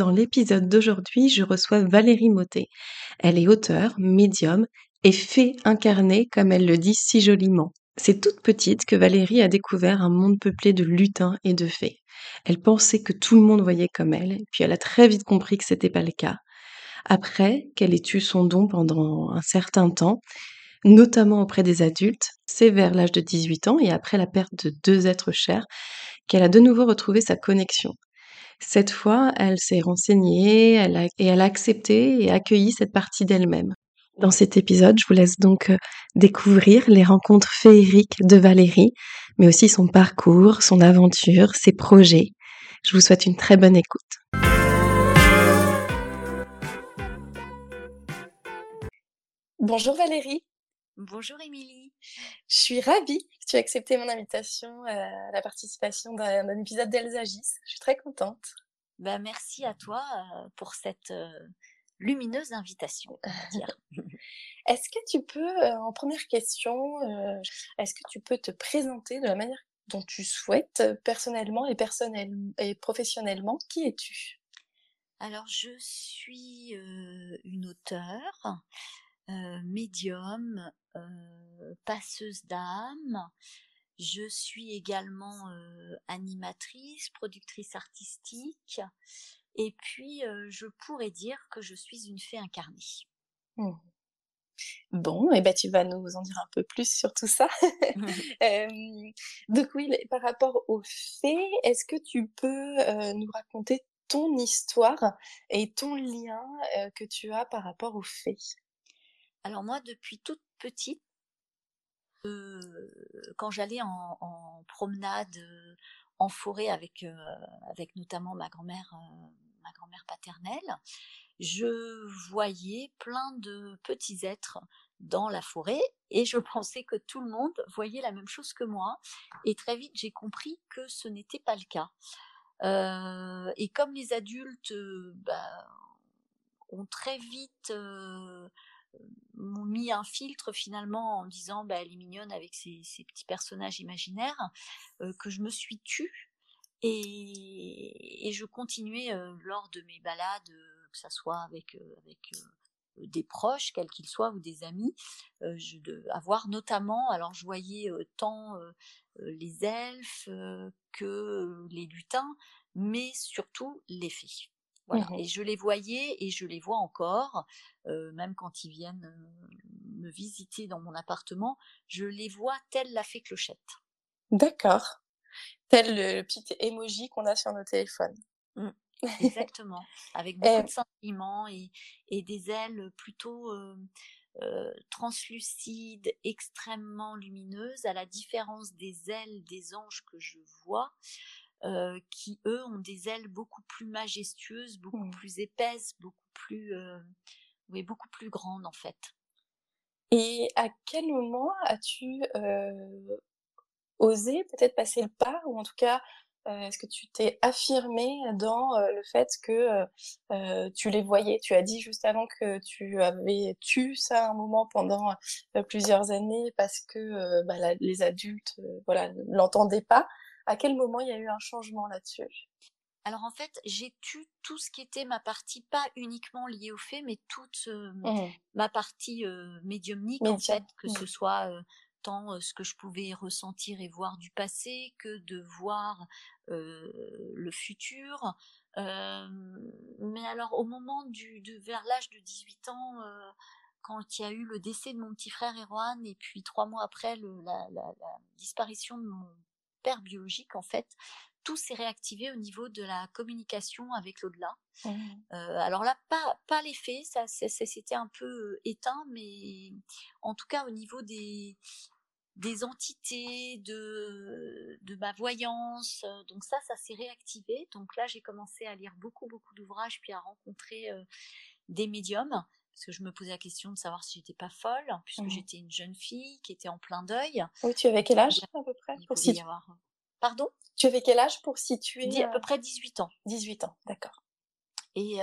Dans l'épisode d'aujourd'hui, je reçois Valérie Motet. Elle est auteure, médium et fée incarnée comme elle le dit si joliment. C'est toute petite que Valérie a découvert un monde peuplé de lutins et de fées. Elle pensait que tout le monde voyait comme elle, puis elle a très vite compris que c'était pas le cas. Après qu'elle ait eu son don pendant un certain temps, notamment auprès des adultes, c'est vers l'âge de 18 ans et après la perte de deux êtres chers qu'elle a de nouveau retrouvé sa connexion. Cette fois, elle s'est renseignée et elle a accepté et accueilli cette partie d'elle-même. Dans cet épisode, je vous laisse donc euh, découvrir les rencontres féeriques de Valérie, mais aussi son parcours, son aventure, ses projets. Je vous souhaite une très bonne écoute. Bonjour Valérie. Bonjour Émilie. Je suis ravie que tu aies accepté mon invitation euh, à la participation d'un épisode d'Elsagis. Je suis très contente. Ben, merci à toi euh, pour cette lumineuse invitation. est-ce que tu peux, euh, en première question, euh, est-ce que tu peux te présenter de la manière dont tu souhaites, personnellement et, et professionnellement? Qui es-tu? Alors, je suis euh, une auteure, médium, passeuse d'âme. Je suis également animatrice, productrice artistique. Et puis, je pourrais dire que je suis une fée incarnée. Mmh. Bon, et eh ben tu vas nous en dire un peu plus sur tout ça. donc oui, par rapport aux fées, est-ce que tu peux nous raconter ton histoire et ton lien que tu as par rapport aux fées? Alors moi, depuis toute petite, quand j'allais en, en, promenade en forêt avec, avec notamment ma grand-mère ma grand-mère paternelle, je voyais plein de petits êtres dans la forêt et je pensais que tout le monde voyait la même chose que moi. Et très vite, j'ai compris que ce n'était pas le cas. Euh, et comme les adultes bah, ont très vite euh, mis un filtre finalement en disant bah, elle est mignonne avec ces, petits personnages imaginaires, euh, que je me suis tue et, je continuais lors de mes balades, que ce soit avec, des proches, quels qu'ils soient, ou des amis, de, avoir notamment, alors je voyais tant les elfes que les lutins, mais surtout les fées. Voilà. Mmh et je les voyais et je les vois encore, même quand ils viennent me visiter dans mon appartement, je les vois telle la fée clochette. D'accord tel le petit emoji qu'on a sur nos téléphones. Mmh. Exactement, avec beaucoup de sentiments et, et, des ailes plutôt euh, translucides, extrêmement lumineuses, à la différence des ailes des anges que je vois, euh, qui eux ont des ailes beaucoup plus majestueuses, beaucoup mmh. plus épaisses, beaucoup plus, euh, oui, beaucoup plus grandes en fait. Et à quel moment as-tu oser peut-être passer le pas ou en tout cas euh, est-ce que tu t'es affirmé dans euh, le fait que euh, tu les voyais? Tu as dit juste avant que tu avais tu ça un moment pendant plusieurs années parce que bah, les adultes voilà ne l'entendaient pas. À quel moment il y a eu un changement là-dessus? Alors en fait, j'ai tu tout ce qui était ma partie, pas uniquement liée au fait, mais toute mmh. ma partie médiumnique en fait, que ce mmh. soit tant ce que je pouvais ressentir et voir du passé que de voir le futur. mais alors au moment du, de, vers l'âge de 18 ans, quand il y a eu le décès de mon petit frère Erwan et puis trois mois après le, la, la, la, disparition de mon père biologique, en fait, tout s'est réactivé au niveau de la communication avec l'au-delà. Mmh. Euh, alors là, pas, pas les faits, ça, c'était un peu éteint, mais en tout cas au niveau des, des entités, de, de ma voyance. Donc ça, ça s'est réactivé. Donc là, j'ai commencé à lire beaucoup, beaucoup d'ouvrages, puis à rencontrer des médiums, parce que je me posais la question de savoir si j'étais pas folle, puisque mmh j'étais une jeune fille qui était en plein deuil. Oui, tu avais quel âge à peu près pour situer... Pardon? Tu avais quel âge pour situer À peu près 18 ans. 18 ans, d'accord. Et,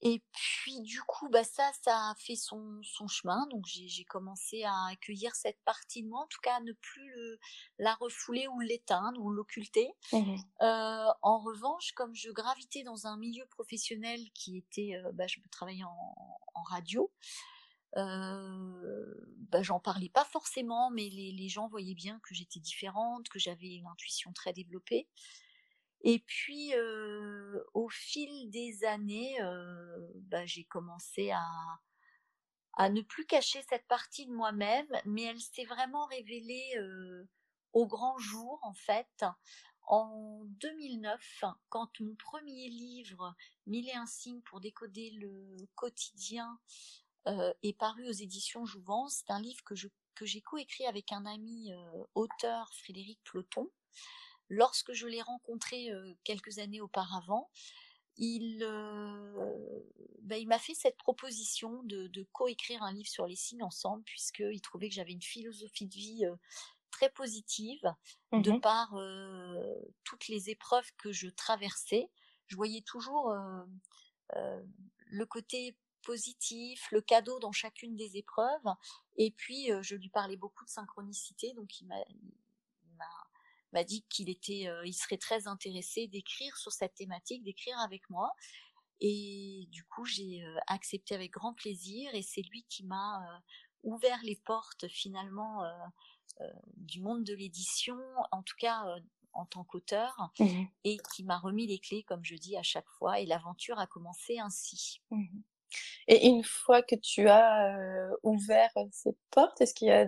et puis du coup, bah ça, ça a fait son, son chemin. Donc j'ai commencé à accueillir cette partie de moi, en tout cas à ne plus le, la refouler ou l'éteindre ou l'occulter. Mmh euh, en revanche, comme je gravitais dans un milieu professionnel qui était, euh, bah, je travaillais en, en radio. Euh, bah, j'en parlais pas forcément, mais les, les gens voyaient bien que j'étais différente, que j'avais une intuition très développée. Et puis, au fil des années, bah, j'ai commencé à, ne plus cacher cette partie de moi-même, mais elle s'est vraiment révélée au grand jour, en fait, en 2009, quand mon premier livre, Mille et un signes pour décoder le quotidien, est paru aux éditions Jouvence. C'est un livre que, je, que j'ai coécrit avec un ami auteur, Frédéric Ploton. Lorsque je l'ai rencontré quelques années auparavant, il, bah, il m'a fait cette proposition de, de coécrire un livre sur les signes ensemble, puisqu'il trouvait que j'avais une philosophie de vie très positive, de mmh par toutes les épreuves que je traversais. Je voyais toujours le côté positif, le cadeau dans chacune des épreuves. Et puis, je lui parlais beaucoup de synchronicité, donc il m'a m'a dit qu'il était, euh, il serait très intéressé d'écrire sur cette thématique, d'écrire avec moi. Et du coup, j'ai euh, accepté avec grand plaisir. Et c'est lui qui m'a euh, ouvert les portes finalement du monde de l'édition, en tout cas en tant qu'auteur, mmh et qui m'a remis les clés, comme je dis à chaque fois. Et l'aventure a commencé ainsi. Mmh et une fois que tu as ouvert ces portes, est-ce qu'il y a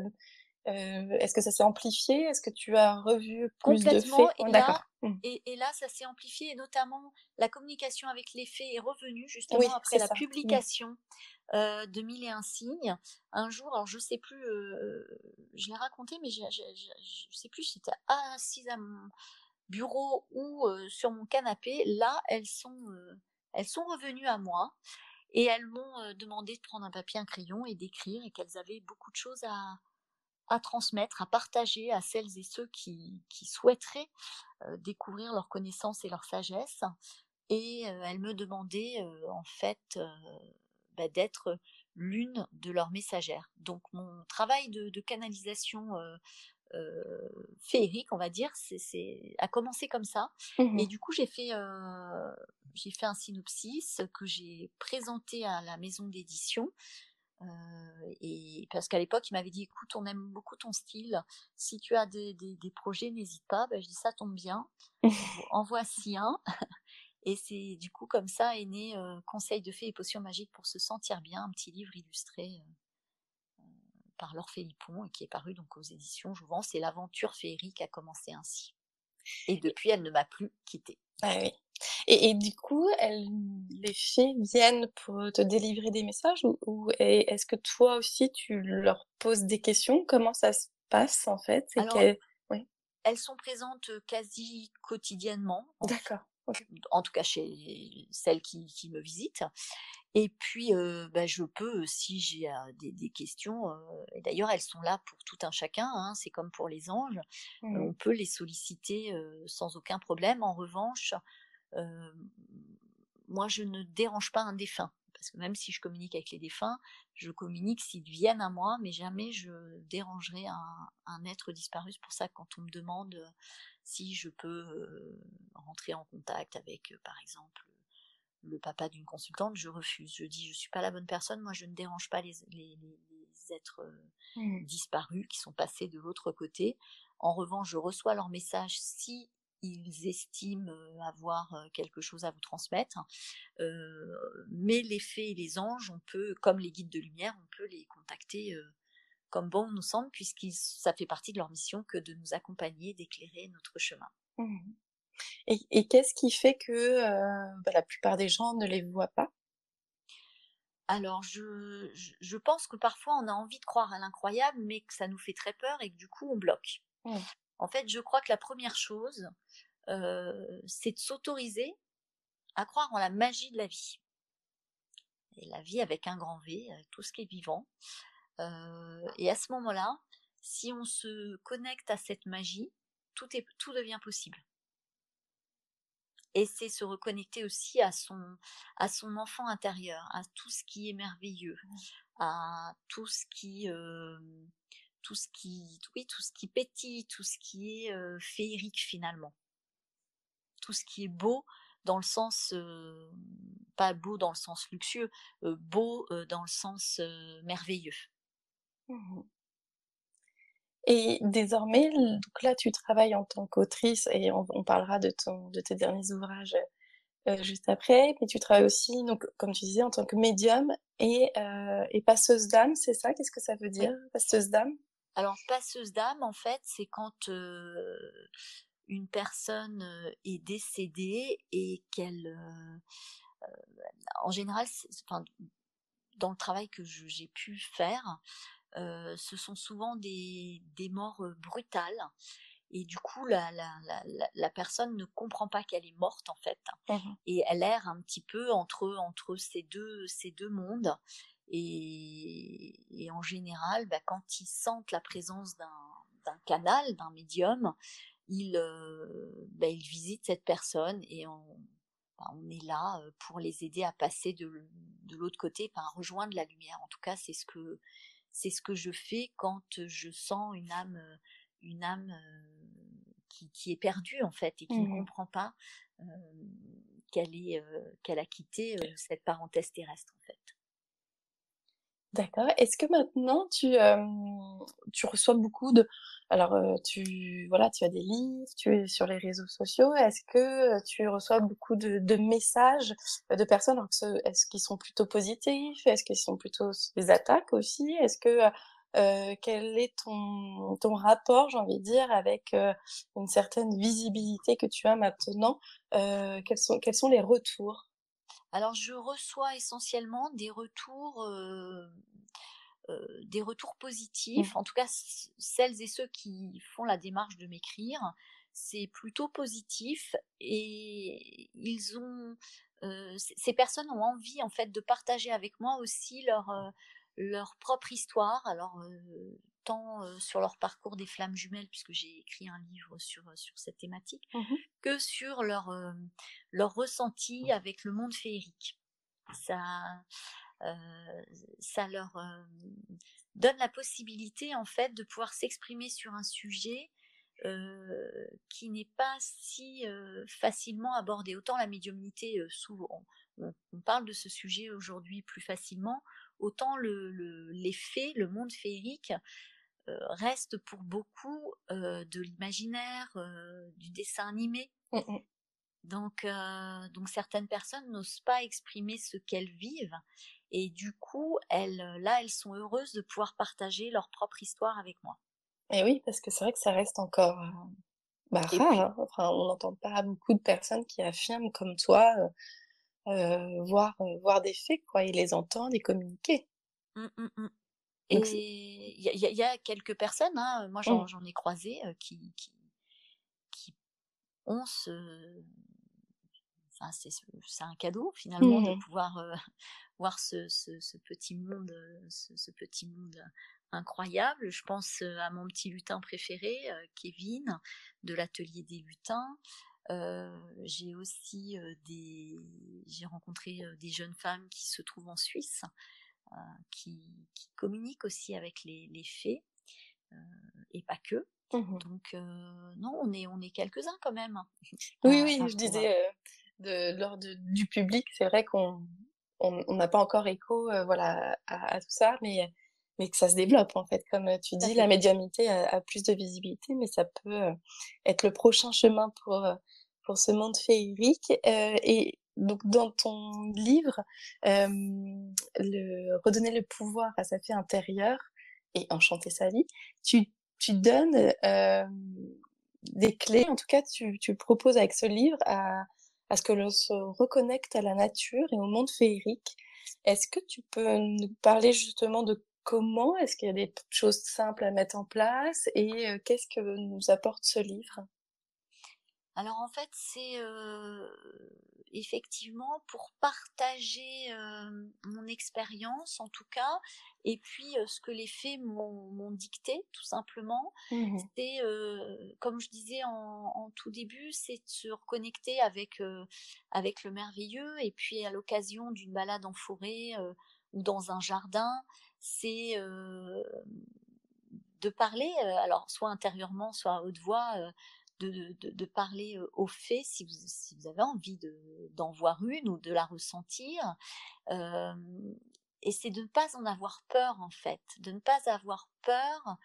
euh, est-ce que ça s'est amplifié? Est-ce que tu as revu plus de faits? et, là, mmh. et, là, ça s'est amplifié et notamment la communication avec les faits est revenue justement après la mmh. publication euh, de Mille et un signes. Un jour, alors je sais plus, euh, je l'ai raconté, mais je ne sais plus si c'était assise à mon bureau ou sur mon canapé. Là, elles sont, elles sont revenues à moi. Et elles m'ont demandé de prendre un papier, un crayon et d'écrire, et qu'elles avaient beaucoup de choses à, à transmettre, à partager à celles et ceux qui, qui souhaiteraient euh, découvrir leur connaissance et leur sagesse. Et euh, elle me demandait euh, en fait bah, d'être l'une de leurs messagères. Donc mon travail de, canalisation féerique, on va dire, c'est a commencé comme ça. Mmh et du coup, j'ai fait, j'ai fait un synopsis que j'ai présenté à la maison d'édition euh, et parce qu'à l'époque, il m'avait dit, écoute, on aime beaucoup ton style. Si tu as des, des, projets, n'hésite pas. Ben, je dis, ça tombe bien. en voici un. Et c'est du coup comme ça est né euh, Conseil de fées et potions magiques pour se sentir bien, un petit livre illustré euh, par Laure Philippon et qui est paru donc aux éditions Jouvence. Et l'aventure féerique a commencé ainsi. Et depuis, elle ne m'a plus quittée. Ah oui. Et, du coup, les fées viennent pour te délivrer des messages ou, est-ce que toi aussi tu leur poses des questions? Comment ça se passe en fait? Elles sont présentes quasi quotidiennement. D'accord. En tout cas chez celles qui, me visitent. Et puis, bah, je peux, si j'ai des, questions, et d'ailleurs elles sont là pour tout un chacun, hein, c'est comme pour les anges, mmh on peut les solliciter sans aucun problème. En revanche, moi, je ne dérange pas un défunt. Parce que même si je communique avec les défunts, je communique s'ils viennent à moi, mais jamais je dérangerai un, être disparu. C'est pour ça que quand on me demande si je peux rentrer en contact avec, par exemple, le papa d'une consultante, je refuse. Je dis, je suis pas la bonne personne. Moi, je ne dérange pas les, êtres mmh. disparus qui sont passés de l'autre côté. En revanche, je reçois leur message si ils estiment avoir quelque chose à vous transmettre. mais les fées et les anges, on peut, comme les guides de lumière, on peut les contacter comme bon nous semble, puisque ça fait partie de leur mission que de nous accompagner, d'éclairer notre chemin. Mmh et, qu'est-ce qui fait que bah, la plupart des gens ne les voient pas? Alors, je, je, pense que parfois on a envie de croire à l'incroyable, mais que ça nous fait très peur et que du coup on bloque. Mmh. En fait, je crois que la première chose, c'est de s'autoriser à croire en la magie de la vie. Et la vie avec un grand V, tout ce qui est vivant. et à ce moment-là, si on se connecte à cette magie, tout, est, tout devient possible et c'est se reconnecter aussi à son, à son enfant intérieur, à tout ce qui est merveilleux, à tout ce qui, tout ce qui, oui, tout ce qui pétille, tout ce qui est féerique finalement, tout ce qui est beau dans le sens, pas beau dans le sens luxueux, beau dans le sens merveilleux. Mmh et désormais, donc là, tu travailles en tant qu'autrice et on, parlera de, ton, de tes derniers ouvrages juste après, mais tu travailles aussi, donc, comme tu disais, en tant que médium et, euh, et passeuse d'âme, c'est ça? Qu'est-ce que ça veut dire, passeuse d'âme? Alors, passeuse d'âme, en fait, c'est quand euh, une personne est décédée et qu'elle... en général, enfin, dans le travail que j'ai pu faire, ce sont souvent des, des morts brutales. Et du coup, la, la, la, la, personne ne comprend pas qu'elle est morte en fait, mmh et elle erre un petit peu entre entre ces deux ces deux mondes. Et, et en général, bah, quand ils sentent la présence d'un canal, d'un médium, ils, bah, ils visitent cette personne et on, bah, on est là pour les aider à passer de, de l'autre côté, à rejoindre la lumière. En tout cas, c'est ce que c'est ce que je fais quand je sens une âme, une âme qui, est perdue en fait et qui ne mmh comprend pas qu'elle est, qu'elle a quitté cette parenthèse terrestre en fait. D'accord. Est-ce que maintenant tu, tu reçois beaucoup de... Alors, tu, voilà, tu as des livres, tu es sur les réseaux sociaux. Est-ce que tu reçois beaucoup de, de messages de personnes? Est-ce qu'ils sont plutôt positifs? Est-ce qu'ils sont plutôt des attaques aussi? Est-ce que... quel est ton, ton rapport, j'ai envie de dire, avec une certaine visibilité que tu as maintenant? Quels, sont, quels sont les retours? Alors je reçois essentiellement des retours, des retours mmh. positifs. En tout cas, celles et ceux qui font la démarche de m'écrire, c'est plutôt positif et ils ont ces personnes ont envie en fait de partager avec moi aussi leur leur propre histoire. Alors tant sur leur parcours des flammes jumelles, puisque j'ai écrit un livre sur, sur cette thématique, mmh que sur leur, leur ressenti avec le monde féerique. Ça, ça leur donne la possibilité, en fait, de pouvoir s'exprimer sur un sujet qui n'est pas si facilement abordé. Autant la médiumnité, souvent, on, on, parle de ce sujet aujourd'hui plus facilement, autant le, le, les faits, le monde féerique, euh, reste pour beaucoup euh, de l'imaginaire, euh, du dessin animé. Mmh. Donc, donc certaines personnes n'osent pas exprimer ce qu'elles vivent et du coup, elles, là, elles sont heureuses de pouvoir partager leur propre histoire avec moi. Et oui, parce que c'est vrai que ça reste encore bah, rare. Hein. Enfin, on n'entend pas beaucoup de personnes qui affirment comme toi voir, voir des faits, quoi. Ils les entendent et communiquer. Mmh, et il y, a quelques personnes, hein, moi j'en mmh. ai croisé, qui, qui, qui, ont ce. Enfin, c'est un cadeau finalement de mmh pouvoir voir ce, ce, ce, petit monde, ce, petit monde incroyable. Je pense à mon petit lutin préféré, Kevin, de l'atelier des lutins. J'ai aussi des, j'ai rencontré des jeunes femmes qui se trouvent en Suisse euh, qui, qui, communiquent aussi avec les, les fées euh, et pas que. Mmh Donc euh, non, on est on est quelques-uns quand même. Oui oui, je disais de lors du public, c'est vrai qu'on on n'a pas encore écho voilà à, tout ça, mais mais que ça se développe en fait. Comme tu dis, la médiumnité a, plus de visibilité, mais ça peut être le prochain chemin pour pour ce monde féerique. et donc dans ton livre, le, redonner le pouvoir à sa fille intérieure et enchanter sa vie, tu, tu donnes des clés, en tout cas tu, tu proposes avec ce livre à, à ce que l'on se reconnecte à la nature et au monde féerique. Est-ce que tu peux nous parler justement de comment? Est-ce qu'il y a des choses simples à mettre en place? Et qu'est-ce que nous apporte ce livre? Alors en fait, c'est effectivement pour partager mon expérience en tout cas, et puis ce que les faits m'ont dicté tout simplement. Mmh c'est comme je disais en, tout début, c'est de se reconnecter avec avec le merveilleux, et puis à l'occasion d'une balade en forêt ou dans un jardin, c'est de parler, alors soit intérieurement, soit à haute voix de, parler aux faits si vous, si vous avez envie d'en voir une ou de la ressentir. et c'est de ne pas en avoir peur en fait, de ne pas avoir peur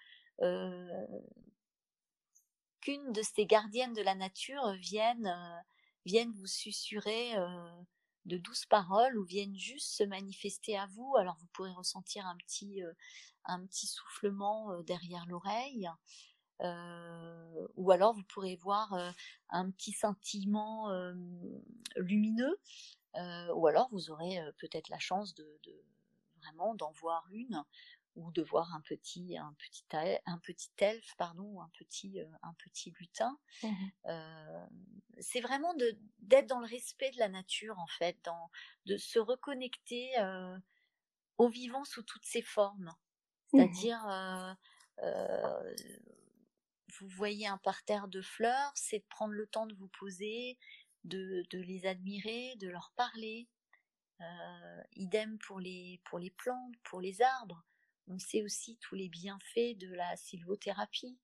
qu'une de ces gardiennes de la nature vienne, vous susurrer de douces paroles ou vienne juste se manifester à vous. Alors vous pourrez ressentir un petit soufflement derrière l'oreille. Euh, ou alors vous pourrez voir euh, un petit sentiment lumineux, euh, ou alors vous aurez peut-être la chance de, vraiment d'en voir une ou de voir un petit un petit un petit elfe pardon un petit un petit lutin. Mmh c'est vraiment de d'être dans le respect de la nature en fait dans de se reconnecter au vivant sous toutes ses formes. Mmh c'est-à-dire vous voyez un parterre de fleurs, c'est de prendre le temps de vous poser, de, les admirer, de leur parler. Euh, idem pour les, pour les plantes, pour les arbres. On sait aussi tous les bienfaits de la sylvothérapie.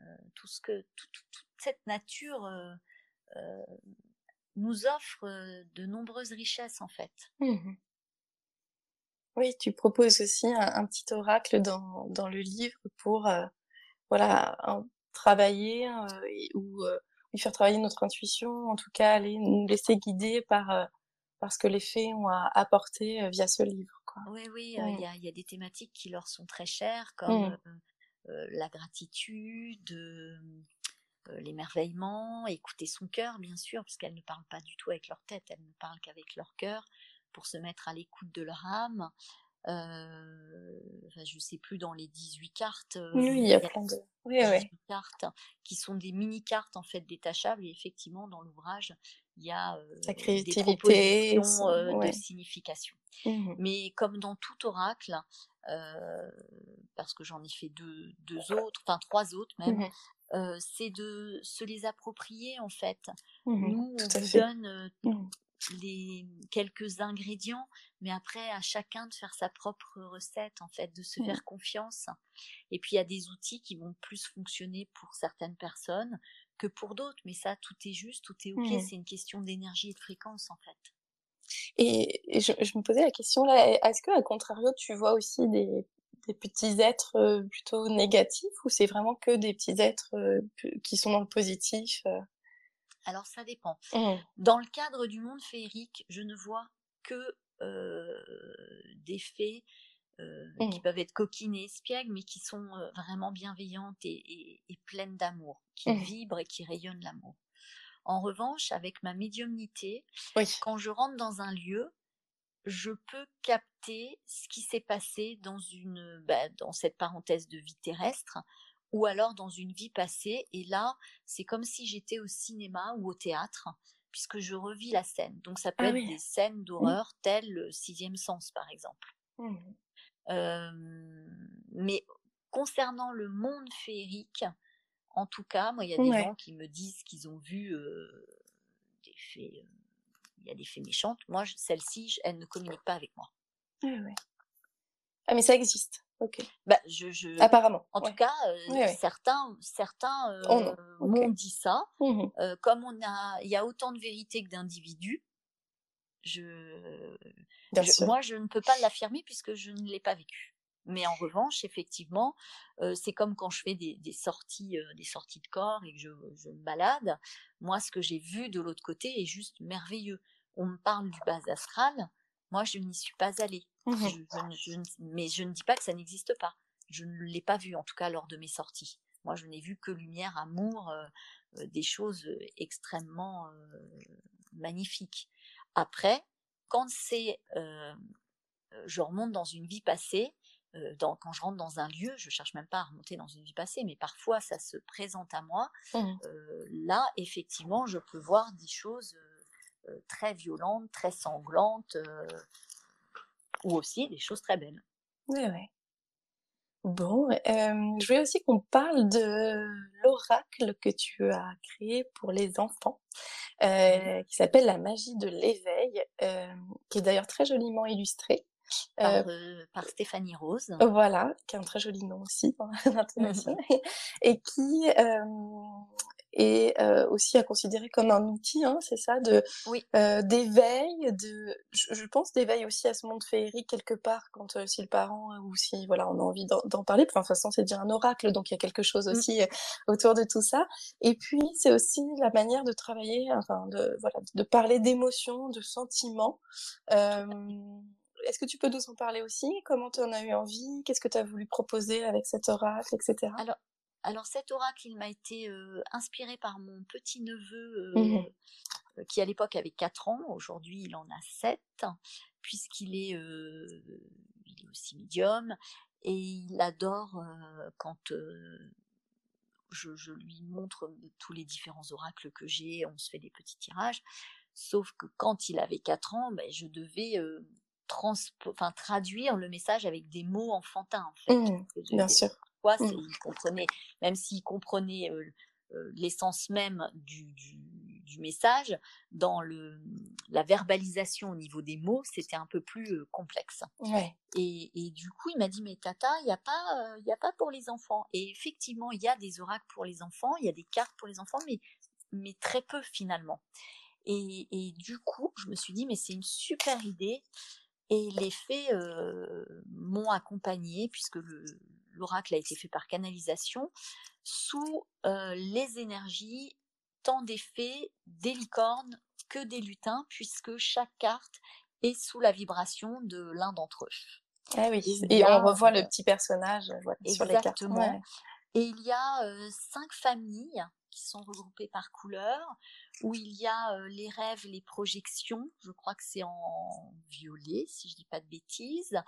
Euh, tout ce que toute cette nature euh, nous offre de nombreuses richesses en fait. Mmh oui, tu proposes aussi un, petit oracle dans, dans, le livre pour voilà, travailler hein, ou faire travailler notre intuition, en tout cas aller nous laisser guider par, par ce que les faits ont à apporter via ce livre. Quoi. Oui, oui, il y, a, y, a, des thématiques qui leur sont très chères, comme mmh. la gratitude, l'émerveillement, écouter son cœur, bien sûr, puisqu'elles ne parlent pas du tout avec leur tête, elles ne parlent qu'avec leur cœur, pour se mettre à l'écoute de leur âme. Euh, enfin, je sais plus dans les 18 cartes. Euh, oui, il y a plein de oui, cartes qui sont des mini cartes en fait détachables. Et effectivement dans l'ouvrage il y a euh, des propositions de signification. Mmh. Mais comme dans tout oracle, euh, parce que j'en ai fait deux, deux autres, enfin trois autres même, mmh. euh, c'est de se les approprier en fait. Mmh. Nous, on vous donne les quelques ingrédients, mais après à chacun de faire sa propre recette en fait, de se faire confiance. Et puis il y a des outils qui vont plus fonctionner pour certaines personnes que pour d'autres, mais ça tout est juste, tout est ok. C'est une question d'énergie et de fréquence en fait. Et, je, me posais la question là, est-ce que à contrario tu vois aussi des, petits êtres plutôt négatifs ou c'est vraiment que des petits êtres qui sont dans le positif? Alors ça dépend. Mmh. Dans le cadre du monde féerique, je ne vois que des fées qui mmh. peuvent être coquines et espiègles, mais qui sont vraiment bienveillantes et, pleines d'amour, qui mmh. vibrent et qui rayonnent l'amour. En revanche, avec ma médiumnité, quand je rentre dans un lieu, je peux capter ce qui s'est passé dans une, bah, dans cette parenthèse de vie terrestre, ou alors dans une vie passée. Et là, c'est comme si j'étais au cinéma ou au théâtre, puisque je revis la scène. Donc ça peut ah être des scènes mmh. d'horreur telles le sixième sens, par exemple. Mmh. mais concernant le monde féerique, en tout cas, moi, il y a des gens qui me disent qu'ils ont vu des fées. il y a des fées méchantes. Moi, celle-ci, elle ne communique pas avec moi. Ah, mais ça existe. Ok. Bah, je, je... Apparemment. En tout cas, euh, certains, certains euh, m'ont dit ça. Mmh euh, comme on a, il y a autant de vérité que d'individus. Je, moi, je ne peux pas l'affirmer puisque je ne l'ai pas vécu. Mais en revanche, effectivement, c'est comme quand je fais des, des sorties, des sorties de corps et que je, je me balade. Moi, ce que j'ai vu de l'autre côté est juste merveilleux. On me parle du bas astral. Moi, je n'y suis pas allée. Mmh mais je ne dis pas que ça n'existe pas. Je ne l'ai pas vu, en tout cas, lors de mes sorties. Moi, je n'ai vu que lumière, amour, euh, euh, des choses extrêmement euh, magnifiques. Après, quand c'est, je remonte dans une vie passée, quand je rentre dans un lieu, je cherche même pas à remonter dans une vie passée, mais parfois ça se présente à moi. Mmh. là, effectivement, je peux voir des choses très violentes, très sanglantes, ou aussi des choses très belles. Oui, oui. Bon, je voulais aussi qu'on parle de l'oracle que tu as créé pour les enfants, mmh qui s'appelle La magie de l'éveil, qui est d'ailleurs très joliment illustré. Par, par, Stéphanie Rose. Voilà, qui a un très joli nom aussi dans l'intonation, mmh et qui et aussi à considérer comme un outil, hein, c'est ça, de d'éveil, de, je, pense d'éveil aussi à ce monde féerique quelque part quand si le parent ou si voilà on a envie d'en parler. Enfin, de toute façon, c'est déjà un oracle, donc il y a quelque chose mmh. aussi autour de tout ça. Et puis c'est aussi la manière de travailler, enfin de voilà, de parler d'émotions, de sentiments. Est-ce que tu peux nous en parler aussi? Comment tu en as eu envie? Qu'est-ce que tu as voulu proposer avec cet oracle, etc. Alors, alors cet oracle, il m'a été inspiré par mon petit neveu mmh qui à l'époque avait 4 ans. Aujourd'hui, il en a 7 puisqu'il est, il est aussi médium et il adore quand je, je, lui montre tous les différents oracles que j'ai. On se fait des petits tirages. Sauf que quand il avait 4 ans, ben, je devais traduire le message avec des mots enfantins en fait. Mmh, bien sûr. Quoi, mmh. il comprenait, même s'il comprenait l'essence même du, du, message, dans le, la verbalisation au niveau des mots, c'était un peu plus complexe. Ouais. Et, et, du coup, il m'a dit, mais Tata, il n'y a, pas, il a pas pour les enfants. Et effectivement, il y a des oracles pour les enfants, il y a des cartes pour les enfants, mais, mais très peu finalement. Et, et, du coup, je me suis dit, mais c'est une super idée. Et les faits m'ont accompagné, puisque l'oracle a été fait par canalisation, sous les énergies tant des fées, des licornes que des lutins, puisque chaque carte est sous la vibration de l'un d'entre eux. Ah oui, et, on revoit le petit personnage sur les cartes. Et il y a cinq familles qui sont regroupées par couleur, où il y a les rêves, les projections, je crois que c'est en violet, si je dis pas de bêtises,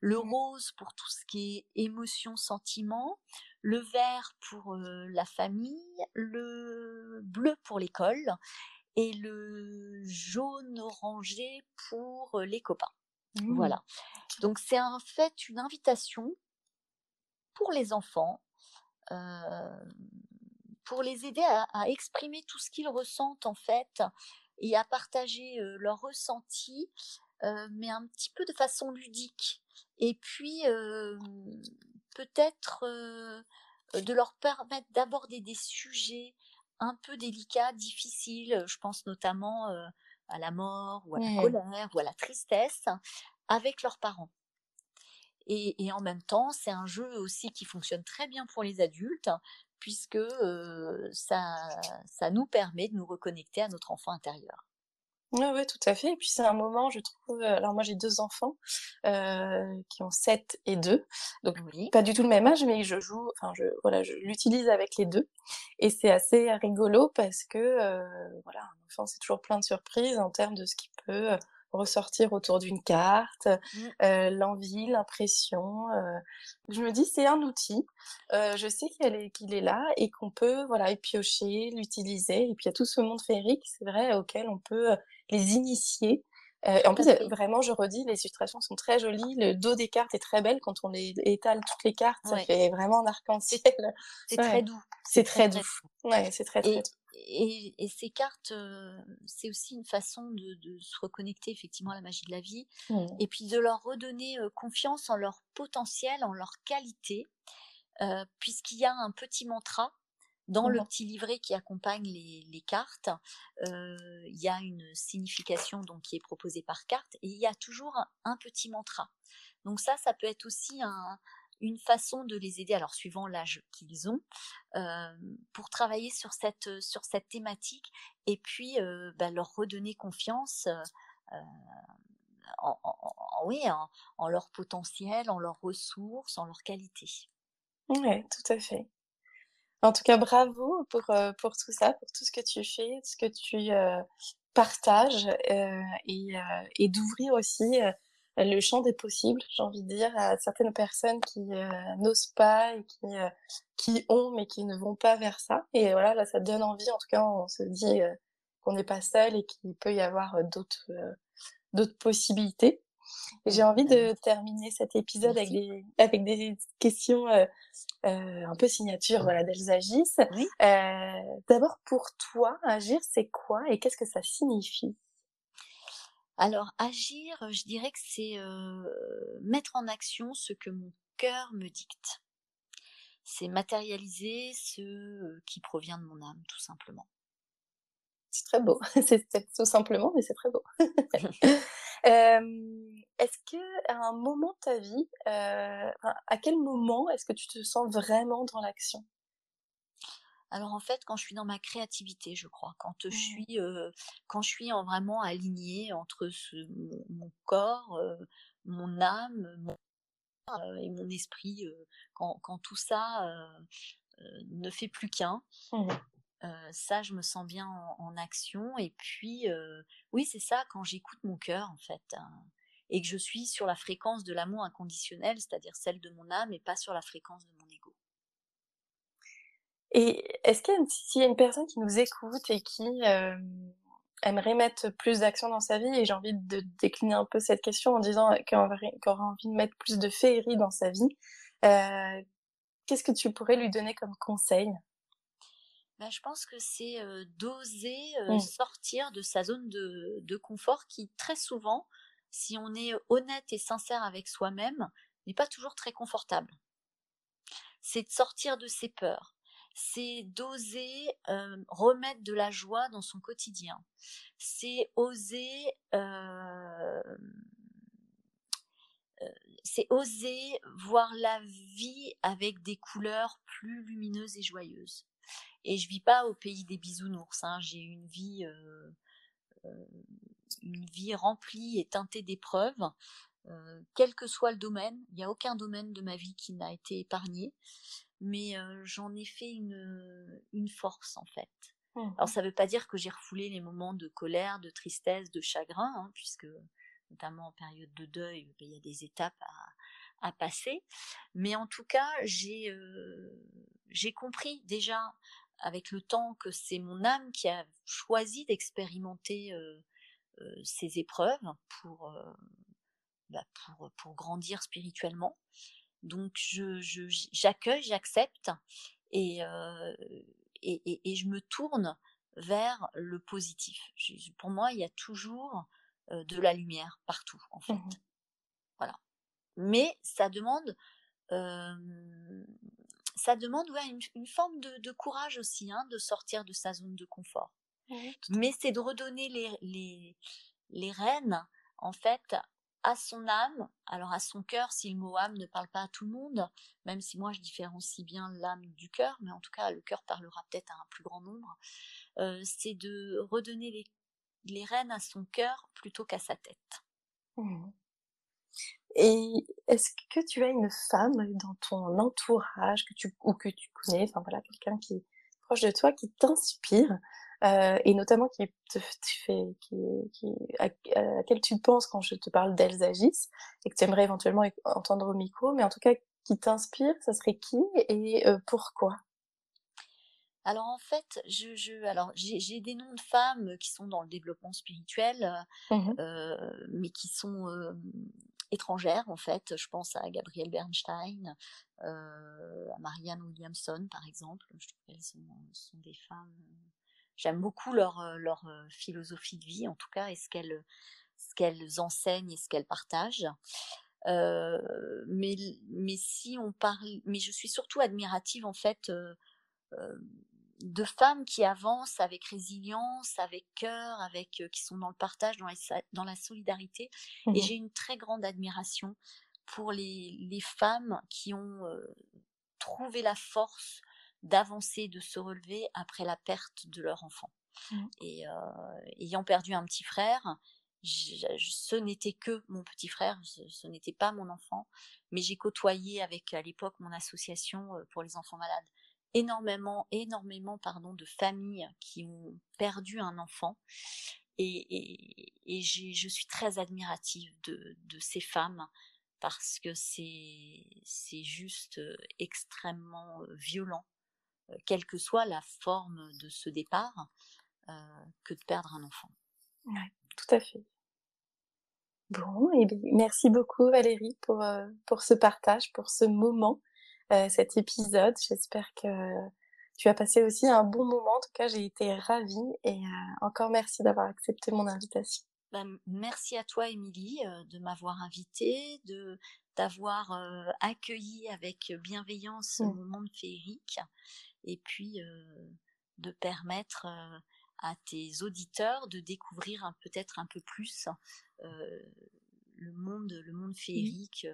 le mmh. rose pour tout ce qui est émotion, sentiment, le vert pour la famille, le bleu pour l'école et le jaune orangé pour les copains. Mmh. Voilà. Donc c'est en fait une invitation pour les enfants pour les aider à, exprimer tout ce qu'ils ressentent en fait et à partager leurs ressentis, mais un petit peu de façon ludique. Et puis peut-être de leur permettre d'aborder des sujets un peu délicats, difficiles. Je pense notamment à la mort ou à la colère ou à la tristesse avec leurs parents. Et, en même temps, c'est un jeu aussi qui fonctionne très bien pour les adultes, puisque ça, ça nous permet de nous reconnecter à notre enfant intérieur. Oui, ouais, tout à fait. Et puis c'est un moment, je trouve. Alors moi j'ai deux enfants qui ont 7 et 2, donc pas du tout le même âge, mais je joue, enfin je voilà, je l'utilise avec les deux, et c'est assez rigolo parce que voilà, un enfant c'est toujours plein de surprises en termes de ce qui peut ressortir autour d'une carte, mmh. euh, l'envie, l'impression. Euh. Je me dis c'est un outil. Euh, je sais qu'il est, qu'il est là et qu'on peut voilà piocher, l'utiliser. Et puis il y a tout ce monde féerique, c'est vrai, auquel on peut les initier. en plus, vraiment, je redis, les illustrations sont très jolies. Le dos des cartes est très belle. Quand on les étale toutes les cartes, ça fait vraiment un arc-en-ciel. C'est très doux. C'est très, doux. Ouais, c'est très, très doux et, ces cartes, c'est aussi une façon de, se reconnecter effectivement à la magie de la vie, mmh. et puis de leur redonner confiance en leur potentiel, en leur qualité, puisqu'il y a un petit mantra dans le mmh. petit livret qui accompagne les, cartes. il y a une signification donc qui est proposée par carte, et il y a toujours un petit mantra. Donc ça, ça peut être aussi un, une façon de les aider, alors suivant l'âge qu'ils ont, pour travailler sur cette, sur cette thématique et puis bah, leur redonner confiance en, oui, en, leur potentiel, en leurs ressources, en leur qualité. Oui, tout à fait. En tout cas, bravo pour, pour tout ça, pour tout ce que tu fais, ce que tu partage et, et d'ouvrir aussi le champ des possibles, j'ai envie de dire, à certaines personnes qui n'osent pas et qui, qui ont mais qui ne vont pas vers ça. Et voilà, là, ça donne envie. En tout cas, on se dit qu'on n'est pas seul et qu'il peut y avoir d'autres d'autres possibilités. J'ai envie de terminer cet épisode avec des, avec des questions euh, euh, un peu signature voilà, d'Elsa Gis. Euh, D'abord, pour toi, agir, c'est quoi et qu'est-ce que ça signifie? Alors, agir, je dirais que c'est euh, mettre en action ce que mon cœur me dicte. C'est matérialiser ce euh, qui provient de mon âme, tout simplement. C'est très beau. c'est tout simplement, mais c'est très beau. est-ce que à un moment de ta vie, euh, à quel moment est-ce que tu te sens vraiment dans l'action? Alors en fait, quand je suis dans ma créativité, je crois, quand je mmh. suis, euh, quand je suis en vraiment alignée entre ce, mon, corps, euh, mon âme, mon, et mon esprit, quand, quand, tout ça ne fait plus qu'un, mmh ça, je me sens bien en, action. Et puis, oui, c'est ça, quand j'écoute mon cœur, en fait, hein, et que je suis sur la fréquence de l'amour inconditionnel, c'est-à-dire celle de mon âme, et pas sur la fréquence de mon ego. Et est-ce qu'il y, a une personne qui nous écoute et qui aimerait mettre plus d'action dans sa vie, et j'ai envie de décliner un peu cette question en disant qu'elle aura envie de mettre plus de féerie dans sa vie, qu'est-ce que tu pourrais lui donner comme conseil? Bah, je pense que c'est d'oser mmh. sortir de sa zone de, confort qui très souvent, si on est honnête et sincère avec soi-même, n'est pas toujours très confortable. C'est de sortir de ses peurs. C'est d'oser remettre de la joie dans son quotidien. C'est oser c'est oser voir la vie avec des couleurs plus lumineuses et joyeuses. Et je vis pas au pays des bisounours. Hein. J'ai une vie, une vie remplie et teintée d'épreuves, quel que soit le domaine. Il n'y a aucun domaine de ma vie qui n'a été épargné, mais j'en ai fait une, une force en fait. Mmh Alors ça ne veut pas dire que j'ai refoulé les moments de colère, de tristesse, de chagrin, hein, puisque notamment en période de deuil, ben, il y a des étapes à, à passer. Mais en tout cas, j'ai compris déjà avec le temps que c'est mon âme qui a choisi d'expérimenter euh, euh, ces épreuves pour, bah pour, pour, grandir spirituellement. Donc je, j'accueille, j'accepte et, et, et, je me tourne vers le positif. pour moi, il y a toujours de la lumière partout, en fait. Mmh voilà. Mais ça demande ça demande une, forme de, courage aussi, hein, de sortir de sa zone de confort. Mais c'est de redonner les, les, les rênes, en fait, à son âme, alors à son cœur, si le mot âme ne parle pas à tout le monde, même si moi je différencie bien l'âme du cœur, mais en tout cas le cœur parlera peut-être à un plus grand nombre, euh, c'est de redonner les, les rênes à son cœur plutôt qu'à sa tête. Mmh. Et est-ce que tu as une femme dans ton entourage que tu, ou que tu connais, enfin voilà, quelqu'un qui est proche de toi, qui t'inspire, euh, et notamment qui te, fait, qui, qui, à, laquelle tu penses quand je te parle d'Elsa Gis, et que tu aimerais éventuellement entendre au micro, mais en tout cas qui t'inspire, ça serait qui et euh, pourquoi? Alors en fait, je, je alors j'ai des noms de femmes qui sont dans le développement spirituel, mmh euh, mais qui sont euh, étrangères en fait. Je pense à Gabrielle Bernstein, euh, à Marianne Williamson par exemple. Je trouve qu'elles sont, sont, des femmes. J'aime beaucoup leur leur philosophie de vie en tout cas et ce qu'elles ce qu'elles enseignent et ce qu'elles partagent. Euh, mais mais si on parle, mais je suis surtout admirative en fait euh, de femmes qui avancent avec résilience, avec cœur, avec qui sont dans le partage, dans la, dans la solidarité. Et mmh j'ai une très grande admiration pour les, les femmes qui ont trouvé la force d'avancer, de se relever après la perte de leur enfant. Mmh. Et ayant perdu un petit frère, ce n'était que mon petit frère, ce n'était pas mon enfant, mais j'ai côtoyé avec à l'époque mon association pour les enfants malades énormément, énormément pardon, de familles qui ont perdu un enfant. et, et, je suis très admirative de, de ces femmes parce que c'est c'est juste extrêmement violent, quelle que soit la forme de ce départ, que de perdre un enfant. Ouais, tout à fait. Bon, et merci beaucoup Valérie pour, pour ce partage, pour ce moment, cet épisode. J'espère que tu as passé aussi un bon moment. En tout cas, j'ai été ravie et encore merci d'avoir accepté mon invitation. Bah, merci à toi, Émilie, de m'avoir invitée, de d'avoir accueilli avec bienveillance ce mmh. moment féerique, et puis de permettre à tes auditeurs de découvrir peut-être un peu plus le monde, le monde mmh. féerique.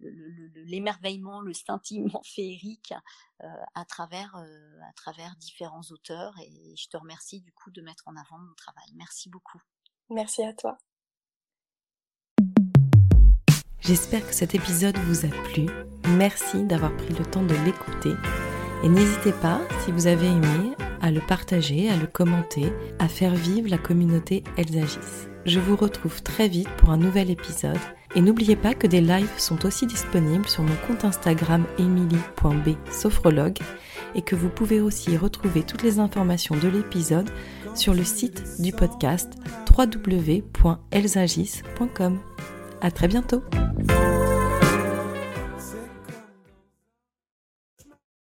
l'émerveillement, le, scintillement féerique à travers à travers différents auteurs et je te remercie du coup de mettre en avant mon travail. Merci beaucoup. Merci à toi. J'espère que cet épisode vous a plu. Merci d'avoir pris le temps de l'écouter. Et n'hésitez pas, si vous avez aimé, à le partager, à le commenter, à faire vivre la communauté Elsagis. Je vous retrouve très vite pour un nouvel épisode. Et n'oubliez pas que des lives sont aussi disponibles sur mon compte Instagram emily.b et que vous pouvez aussi retrouver toutes les informations de l'épisode sur le site du podcast www.elsagis.com. À très bientôt!